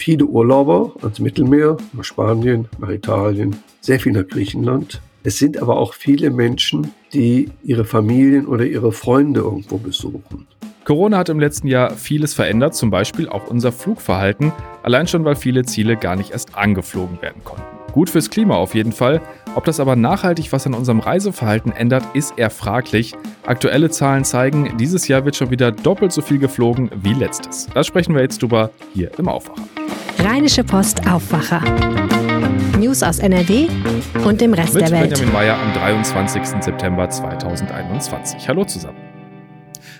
viele Urlauber ans Mittelmeer, nach Spanien, nach Italien, sehr viel nach Griechenland. Es sind aber auch viele Menschen, die ihre Familien oder ihre Freunde irgendwo besuchen. Corona hat im letzten Jahr vieles verändert, zum Beispiel auch unser Flugverhalten, allein schon weil viele Ziele gar nicht erst angeflogen werden konnten. Gut fürs Klima auf jeden Fall. Ob das aber nachhaltig was an unserem Reiseverhalten ändert, ist eher fraglich. Aktuelle Zahlen zeigen, dieses Jahr wird schon wieder doppelt so viel geflogen wie letztes. Das sprechen wir jetzt drüber hier im Aufwacher. Rheinische Post Aufwacher. News aus NRW und dem Rest Mit der Welt. Benjamin Meyer am 23. September 2021. Hallo zusammen.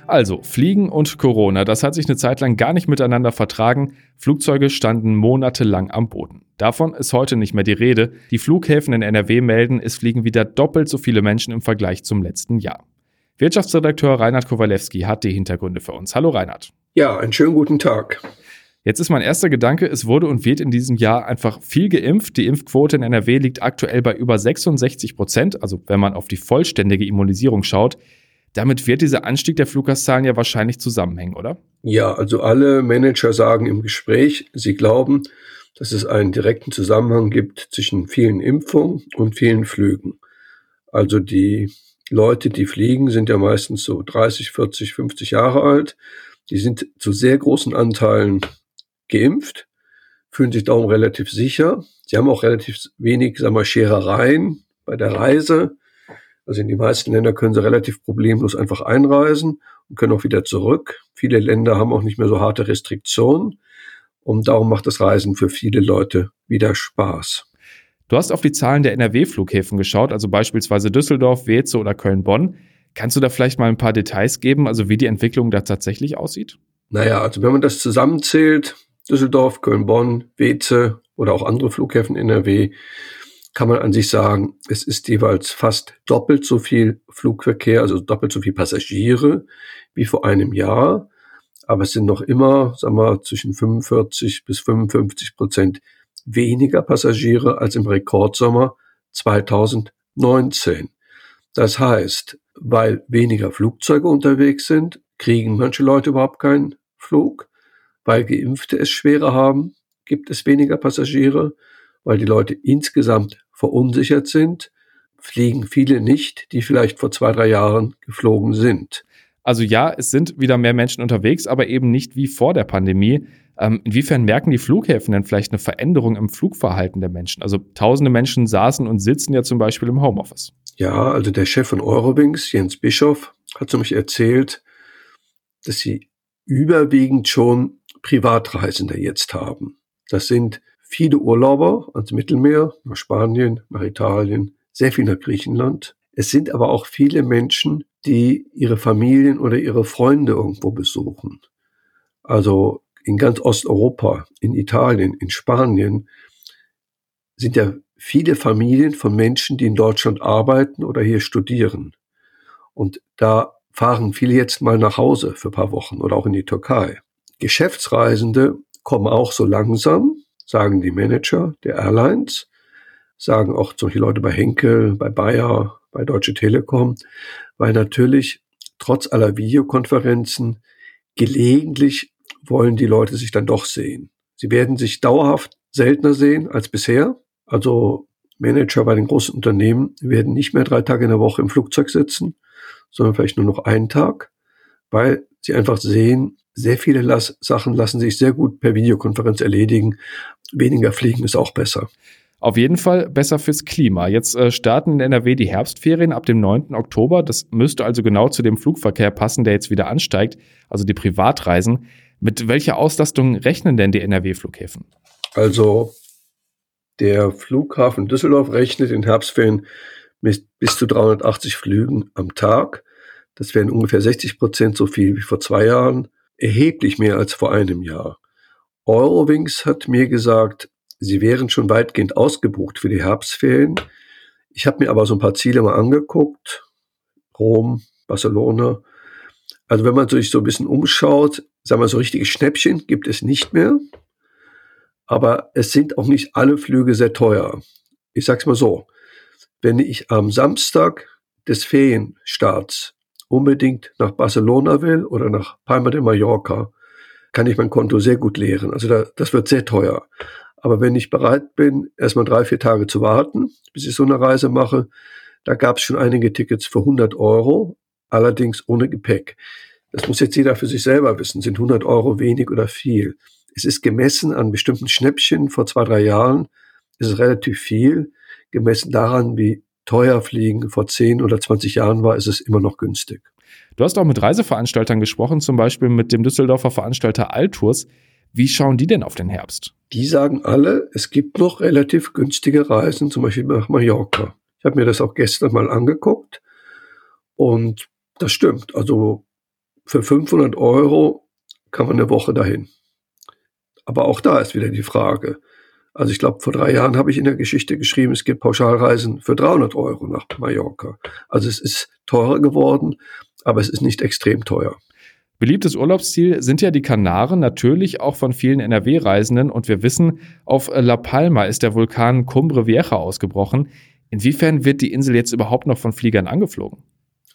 Also, Fliegen und Corona, das hat sich eine Zeit lang gar nicht miteinander vertragen. Flugzeuge standen monatelang am Boden. Davon ist heute nicht mehr die Rede. Die Flughäfen in NRW melden, es fliegen wieder doppelt so viele Menschen im Vergleich zum letzten Jahr. Wirtschaftsredakteur Reinhard Kowalewski hat die Hintergründe für uns. Hallo Reinhard. Ja, einen schönen guten Tag. Jetzt ist mein erster Gedanke, es wurde und wird in diesem Jahr einfach viel geimpft. Die Impfquote in NRW liegt aktuell bei über 66 Prozent, also wenn man auf die vollständige Immunisierung schaut. Damit wird dieser Anstieg der Fluggastzahlen ja wahrscheinlich zusammenhängen, oder? Ja, also alle Manager sagen im Gespräch, sie glauben, dass es einen direkten Zusammenhang gibt zwischen vielen Impfungen und vielen Flügen. Also die Leute, die fliegen, sind ja meistens so 30, 40, 50 Jahre alt. Die sind zu sehr großen Anteilen geimpft, fühlen sich darum relativ sicher. Sie haben auch relativ wenig, sagen wir, Scherereien bei der Reise. Also in die meisten Länder können sie relativ problemlos einfach einreisen und können auch wieder zurück. Viele Länder haben auch nicht mehr so harte Restriktionen. Und darum macht das Reisen für viele Leute wieder Spaß. Du hast auf die Zahlen der NRW-Flughäfen geschaut, also beispielsweise Düsseldorf, Weze oder Köln-Bonn. Kannst du da vielleicht mal ein paar Details geben, also wie die Entwicklung da tatsächlich aussieht? Naja, also wenn man das zusammenzählt, Düsseldorf, Köln, Bonn, Weze oder auch andere Flughäfen NRW, kann man an sich sagen, es ist jeweils fast doppelt so viel Flugverkehr, also doppelt so viel Passagiere wie vor einem Jahr. Aber es sind noch immer, sagen wir, zwischen 45 bis 55 Prozent weniger Passagiere als im Rekordsommer 2019. Das heißt, weil weniger Flugzeuge unterwegs sind, kriegen manche Leute überhaupt keinen Flug. Weil Geimpfte es schwerer haben, gibt es weniger Passagiere. Weil die Leute insgesamt verunsichert sind, fliegen viele nicht, die vielleicht vor zwei, drei Jahren geflogen sind. Also ja, es sind wieder mehr Menschen unterwegs, aber eben nicht wie vor der Pandemie. Ähm, inwiefern merken die Flughäfen denn vielleicht eine Veränderung im Flugverhalten der Menschen? Also tausende Menschen saßen und sitzen ja zum Beispiel im Homeoffice. Ja, also der Chef von Eurowings, Jens Bischoff, hat zu mich erzählt, dass sie überwiegend schon Privatreisende jetzt haben. Das sind viele Urlauber ans Mittelmeer, nach Spanien, nach Italien, sehr viel nach Griechenland. Es sind aber auch viele Menschen, die ihre Familien oder ihre Freunde irgendwo besuchen. Also in ganz Osteuropa, in Italien, in Spanien sind ja viele Familien von Menschen, die in Deutschland arbeiten oder hier studieren. Und da fahren viele jetzt mal nach Hause für ein paar Wochen oder auch in die Türkei. Geschäftsreisende kommen auch so langsam, sagen die Manager der Airlines, sagen auch solche Leute bei Henkel, bei Bayer, bei Deutsche Telekom, weil natürlich trotz aller Videokonferenzen gelegentlich wollen die Leute sich dann doch sehen. Sie werden sich dauerhaft seltener sehen als bisher. Also Manager bei den großen Unternehmen werden nicht mehr drei Tage in der Woche im Flugzeug sitzen, sondern vielleicht nur noch einen Tag, weil sie einfach sehen, sehr viele Las Sachen lassen sich sehr gut per Videokonferenz erledigen. Weniger fliegen ist auch besser. Auf jeden Fall besser fürs Klima. Jetzt äh, starten in NRW die Herbstferien ab dem 9. Oktober. Das müsste also genau zu dem Flugverkehr passen, der jetzt wieder ansteigt, also die Privatreisen. Mit welcher Auslastung rechnen denn die NRW-Flughäfen? Also der Flughafen Düsseldorf rechnet in Herbstferien mit bis zu 380 Flügen am Tag. Das wären ungefähr 60 Prozent so viel wie vor zwei Jahren, erheblich mehr als vor einem Jahr. Eurowings hat mir gesagt, sie wären schon weitgehend ausgebucht für die Herbstferien. Ich habe mir aber so ein paar Ziele mal angeguckt. Rom, Barcelona. Also wenn man sich so ein bisschen umschaut, sagen wir so richtige Schnäppchen gibt es nicht mehr. Aber es sind auch nicht alle Flüge sehr teuer. Ich sag's mal so. Wenn ich am Samstag des Ferienstarts unbedingt nach Barcelona will oder nach Palma de Mallorca, kann ich mein Konto sehr gut leeren. Also da, das wird sehr teuer. Aber wenn ich bereit bin, erstmal drei, vier Tage zu warten, bis ich so eine Reise mache, da gab es schon einige Tickets für 100 Euro, allerdings ohne Gepäck. Das muss jetzt jeder für sich selber wissen. Sind 100 Euro wenig oder viel? Es ist gemessen an bestimmten Schnäppchen vor zwei, drei Jahren. ist Es relativ viel. Gemessen daran, wie teuer Fliegen vor 10 oder 20 Jahren war, ist es immer noch günstig. Du hast auch mit Reiseveranstaltern gesprochen, zum Beispiel mit dem Düsseldorfer Veranstalter Altours. Wie schauen die denn auf den Herbst? Die sagen alle, es gibt noch relativ günstige Reisen, zum Beispiel nach Mallorca. Ich habe mir das auch gestern mal angeguckt und das stimmt. Also für 500 Euro kann man eine Woche dahin. Aber auch da ist wieder die Frage. Also ich glaube, vor drei Jahren habe ich in der Geschichte geschrieben, es gibt Pauschalreisen für 300 Euro nach Mallorca. Also es ist teurer geworden, aber es ist nicht extrem teuer. Beliebtes Urlaubsziel sind ja die Kanaren, natürlich auch von vielen NRW-Reisenden. Und wir wissen, auf La Palma ist der Vulkan Cumbre Vieja ausgebrochen. Inwiefern wird die Insel jetzt überhaupt noch von Fliegern angeflogen?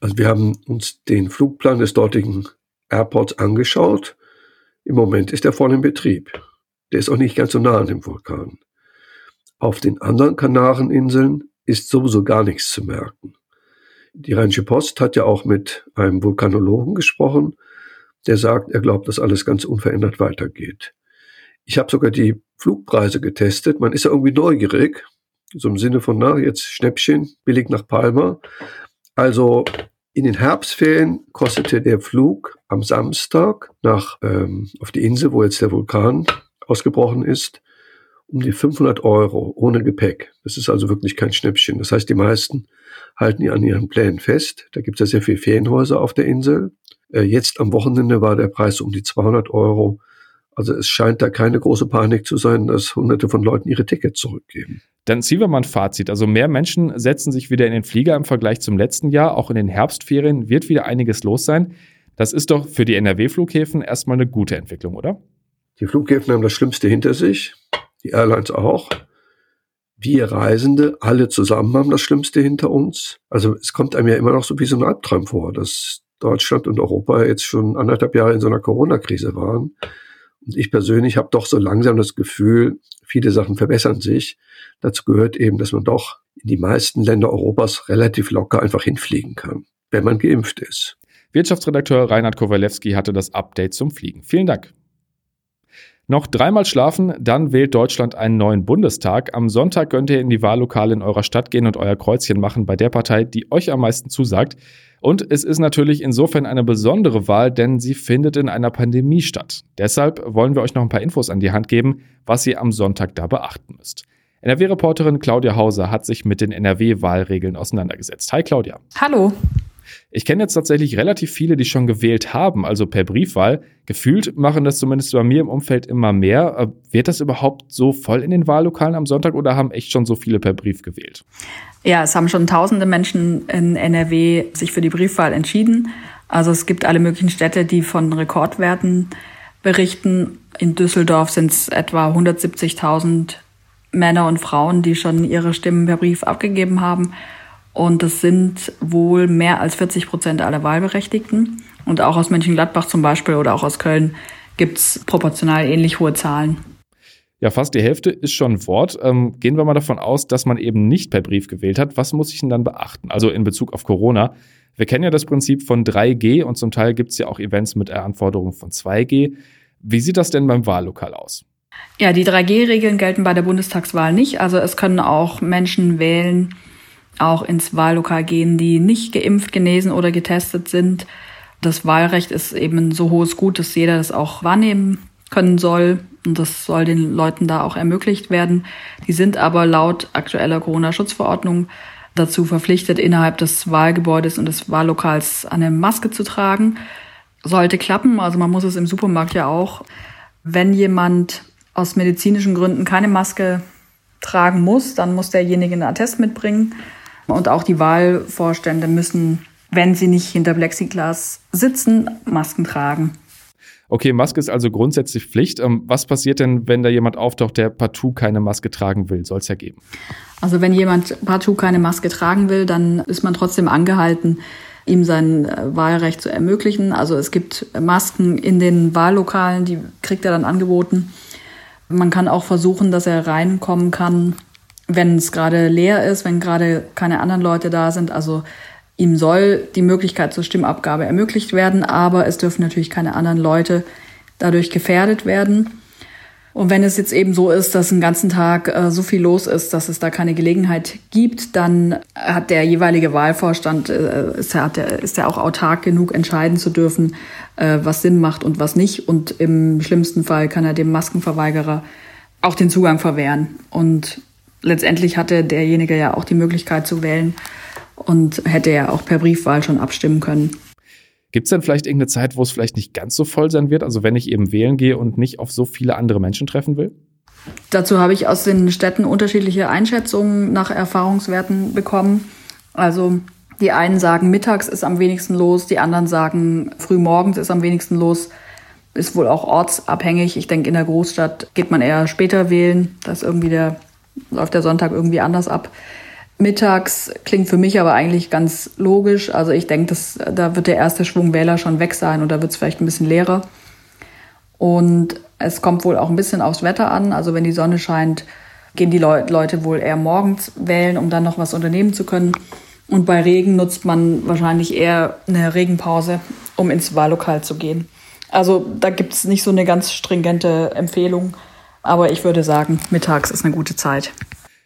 Also wir haben uns den Flugplan des dortigen Airports angeschaut. Im Moment ist er voll in Betrieb. Der ist auch nicht ganz so nah an dem Vulkan. Auf den anderen Kanareninseln ist sowieso gar nichts zu merken. Die Rheinische Post hat ja auch mit einem Vulkanologen gesprochen, der sagt, er glaubt, dass alles ganz unverändert weitergeht. Ich habe sogar die Flugpreise getestet. Man ist ja irgendwie neugierig, so im Sinne von, na, jetzt Schnäppchen, billig nach Palma. Also in den Herbstferien kostete der Flug am Samstag nach ähm, auf die Insel, wo jetzt der Vulkan ausgebrochen ist, um die 500 Euro ohne Gepäck. Das ist also wirklich kein Schnäppchen. Das heißt, die meisten halten an ihren Plänen fest. Da gibt es ja sehr viele Ferienhäuser auf der Insel. Äh, jetzt am Wochenende war der Preis um die 200 Euro. Also es scheint da keine große Panik zu sein, dass hunderte von Leuten ihre Tickets zurückgeben. Dann ziehen wir mal ein Fazit. Also mehr Menschen setzen sich wieder in den Flieger im Vergleich zum letzten Jahr. Auch in den Herbstferien wird wieder einiges los sein. Das ist doch für die NRW-Flughäfen erstmal eine gute Entwicklung, oder? Die Flughäfen haben das Schlimmste hinter sich, die Airlines auch. Wir Reisende, alle zusammen haben das Schlimmste hinter uns. Also es kommt einem ja immer noch so wie so ein Albtraum vor, dass Deutschland und Europa jetzt schon anderthalb Jahre in so einer Corona-Krise waren. Und ich persönlich habe doch so langsam das Gefühl, viele Sachen verbessern sich. Dazu gehört eben, dass man doch in die meisten Länder Europas relativ locker einfach hinfliegen kann, wenn man geimpft ist. Wirtschaftsredakteur Reinhard Kowalewski hatte das Update zum Fliegen. Vielen Dank. Noch dreimal schlafen, dann wählt Deutschland einen neuen Bundestag. Am Sonntag könnt ihr in die Wahllokale in eurer Stadt gehen und euer Kreuzchen machen bei der Partei, die euch am meisten zusagt. Und es ist natürlich insofern eine besondere Wahl, denn sie findet in einer Pandemie statt. Deshalb wollen wir euch noch ein paar Infos an die Hand geben, was ihr am Sonntag da beachten müsst. NRW-Reporterin Claudia Hauser hat sich mit den NRW-Wahlregeln auseinandergesetzt. Hi Claudia. Hallo. Ich kenne jetzt tatsächlich relativ viele, die schon gewählt haben, also per Briefwahl. Gefühlt machen das zumindest bei mir im Umfeld immer mehr. Äh, wird das überhaupt so voll in den Wahllokalen am Sonntag oder haben echt schon so viele per Brief gewählt? Ja, es haben schon tausende Menschen in NRW sich für die Briefwahl entschieden. Also es gibt alle möglichen Städte, die von Rekordwerten berichten. In Düsseldorf sind es etwa 170.000 Männer und Frauen, die schon ihre Stimmen per Brief abgegeben haben. Und das sind wohl mehr als 40 Prozent aller Wahlberechtigten. Und auch aus Mönchengladbach zum Beispiel oder auch aus Köln gibt es proportional ähnlich hohe Zahlen. Ja, fast die Hälfte ist schon ein Wort. Ähm, gehen wir mal davon aus, dass man eben nicht per Brief gewählt hat. Was muss ich denn dann beachten? Also in Bezug auf Corona. Wir kennen ja das Prinzip von 3G und zum Teil gibt es ja auch Events mit Anforderungen von 2G. Wie sieht das denn beim Wahllokal aus? Ja, die 3G-Regeln gelten bei der Bundestagswahl nicht. Also es können auch Menschen wählen, auch ins Wahllokal gehen, die nicht geimpft, genesen oder getestet sind. Das Wahlrecht ist eben ein so hohes Gut, dass jeder das auch wahrnehmen können soll. Und das soll den Leuten da auch ermöglicht werden. Die sind aber laut aktueller Corona-Schutzverordnung dazu verpflichtet, innerhalb des Wahlgebäudes und des Wahllokals eine Maske zu tragen. Sollte klappen, also man muss es im Supermarkt ja auch Wenn jemand aus medizinischen Gründen keine Maske tragen muss, dann muss derjenige einen Attest mitbringen. Und auch die Wahlvorstände müssen, wenn sie nicht hinter Plexiglas sitzen, Masken tragen. Okay, Maske ist also grundsätzlich Pflicht. Ähm, was passiert denn, wenn da jemand auftaucht, der partout keine Maske tragen will? Soll es ja geben. Also wenn jemand partout keine Maske tragen will, dann ist man trotzdem angehalten, ihm sein äh, Wahlrecht zu ermöglichen. Also es gibt Masken in den Wahllokalen, die kriegt er dann angeboten. Man kann auch versuchen, dass er reinkommen kann, wenn es gerade leer ist, wenn gerade keine anderen Leute da sind. Also ihm soll die Möglichkeit zur Stimmabgabe ermöglicht werden, aber es dürfen natürlich keine anderen Leute dadurch gefährdet werden. Und wenn es jetzt eben so ist, dass einen ganzen Tag äh, so viel los ist, dass es da keine Gelegenheit gibt, dann hat der jeweilige Wahlvorstand, äh, ist, er, der, ist er auch autark genug, entscheiden zu dürfen, äh, was Sinn macht und was nicht. Und im schlimmsten Fall kann er dem Maskenverweigerer auch den Zugang verwehren. Und letztendlich hatte derjenige ja auch die Möglichkeit zu wählen und hätte ja auch per Briefwahl schon abstimmen können. Gibt es denn vielleicht irgendeine Zeit, wo es vielleicht nicht ganz so voll sein wird? Also wenn ich eben wählen gehe und nicht auf so viele andere Menschen treffen will? Dazu habe ich aus den Städten unterschiedliche Einschätzungen nach Erfahrungswerten bekommen. Also die einen sagen, mittags ist am wenigsten los, die anderen sagen, frühmorgens ist am wenigsten los. Ist wohl auch ortsabhängig. Ich denke, in der Großstadt geht man eher später wählen. Da ist irgendwie der, läuft der Sonntag irgendwie anders ab. Mittags klingt für mich aber eigentlich ganz logisch. Also ich denke, da wird der erste Schwung Wähler schon weg sein oder wird es vielleicht ein bisschen leerer. Und es kommt wohl auch ein bisschen aufs Wetter an. Also wenn die Sonne scheint, gehen die Le Leute wohl eher morgens wählen, um dann noch was unternehmen zu können. Und bei Regen nutzt man wahrscheinlich eher eine Regenpause, um ins Wahllokal zu gehen. Also da gibt es nicht so eine ganz stringente Empfehlung. Aber ich würde sagen, mittags ist eine gute Zeit.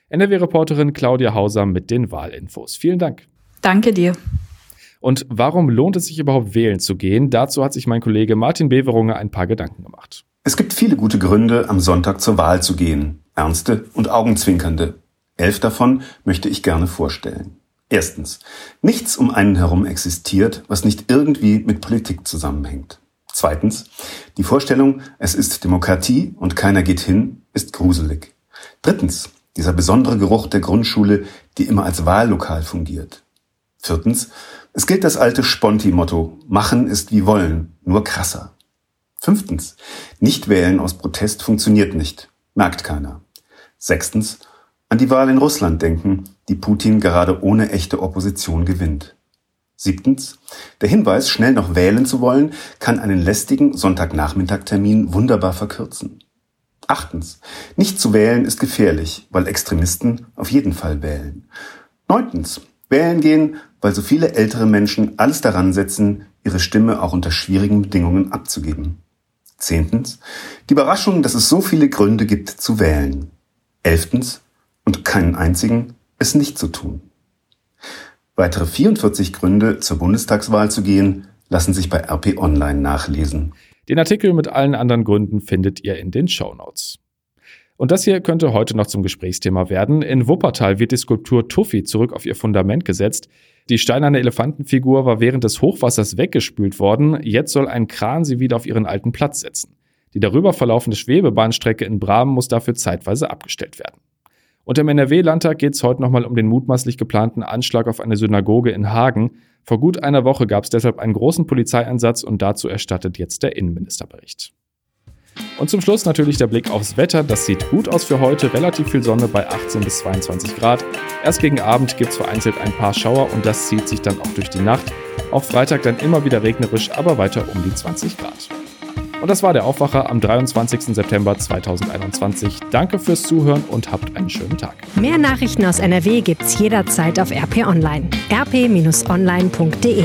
NRW-Reporterin Claudia Hauser mit den Wahlinfos. Vielen Dank. Danke dir. Und warum lohnt es sich überhaupt wählen zu gehen? Dazu hat sich mein Kollege Martin Beverunge ein paar Gedanken gemacht. Es gibt viele gute Gründe, am Sonntag zur Wahl zu gehen. Ernste und augenzwinkernde. Elf davon möchte ich gerne vorstellen. Erstens. Nichts um einen herum existiert, was nicht irgendwie mit Politik zusammenhängt. Zweitens. Die Vorstellung, es ist Demokratie und keiner geht hin, ist gruselig. Drittens. Dieser besondere Geruch der Grundschule, die immer als Wahllokal fungiert. Viertens, es gilt das alte Sponti-Motto, machen ist wie wollen, nur krasser. Fünftens, nicht wählen aus Protest funktioniert nicht, merkt keiner. Sechstens, an die Wahl in Russland denken, die Putin gerade ohne echte Opposition gewinnt. Siebtens, der Hinweis, schnell noch wählen zu wollen, kann einen lästigen Sonntagnachmittagtermin wunderbar verkürzen. Achtens. Nicht zu wählen ist gefährlich, weil Extremisten auf jeden Fall wählen. Neuntens. Wählen gehen, weil so viele ältere Menschen alles daran setzen, ihre Stimme auch unter schwierigen Bedingungen abzugeben. Zehntens. Die Überraschung, dass es so viele Gründe gibt zu wählen. Elftens. Und keinen einzigen, es nicht zu tun. Weitere 44 Gründe, zur Bundestagswahl zu gehen, lassen sich bei RP Online nachlesen. Den Artikel mit allen anderen Gründen findet ihr in den Show Notes. Und das hier könnte heute noch zum Gesprächsthema werden. In Wuppertal wird die Skulptur Tuffy zurück auf ihr Fundament gesetzt. Die steinerne Elefantenfigur war während des Hochwassers weggespült worden. Jetzt soll ein Kran sie wieder auf ihren alten Platz setzen. Die darüber verlaufende Schwebebahnstrecke in Bramen muss dafür zeitweise abgestellt werden. Und im NRW-Landtag geht es heute nochmal um den mutmaßlich geplanten Anschlag auf eine Synagoge in Hagen. Vor gut einer Woche gab es deshalb einen großen Polizeieinsatz und dazu erstattet jetzt der Innenministerbericht. Und zum Schluss natürlich der Blick aufs Wetter. Das sieht gut aus für heute. Relativ viel Sonne bei 18 bis 22 Grad. Erst gegen Abend gibt es vereinzelt ein paar Schauer und das zieht sich dann auch durch die Nacht. Auch Freitag dann immer wieder regnerisch, aber weiter um die 20 Grad. Und das war der Aufwacher am 23. September 2021. Danke fürs Zuhören und habt einen schönen Tag. Mehr Nachrichten aus NRW gibt's jederzeit auf RP Online. rp-online.de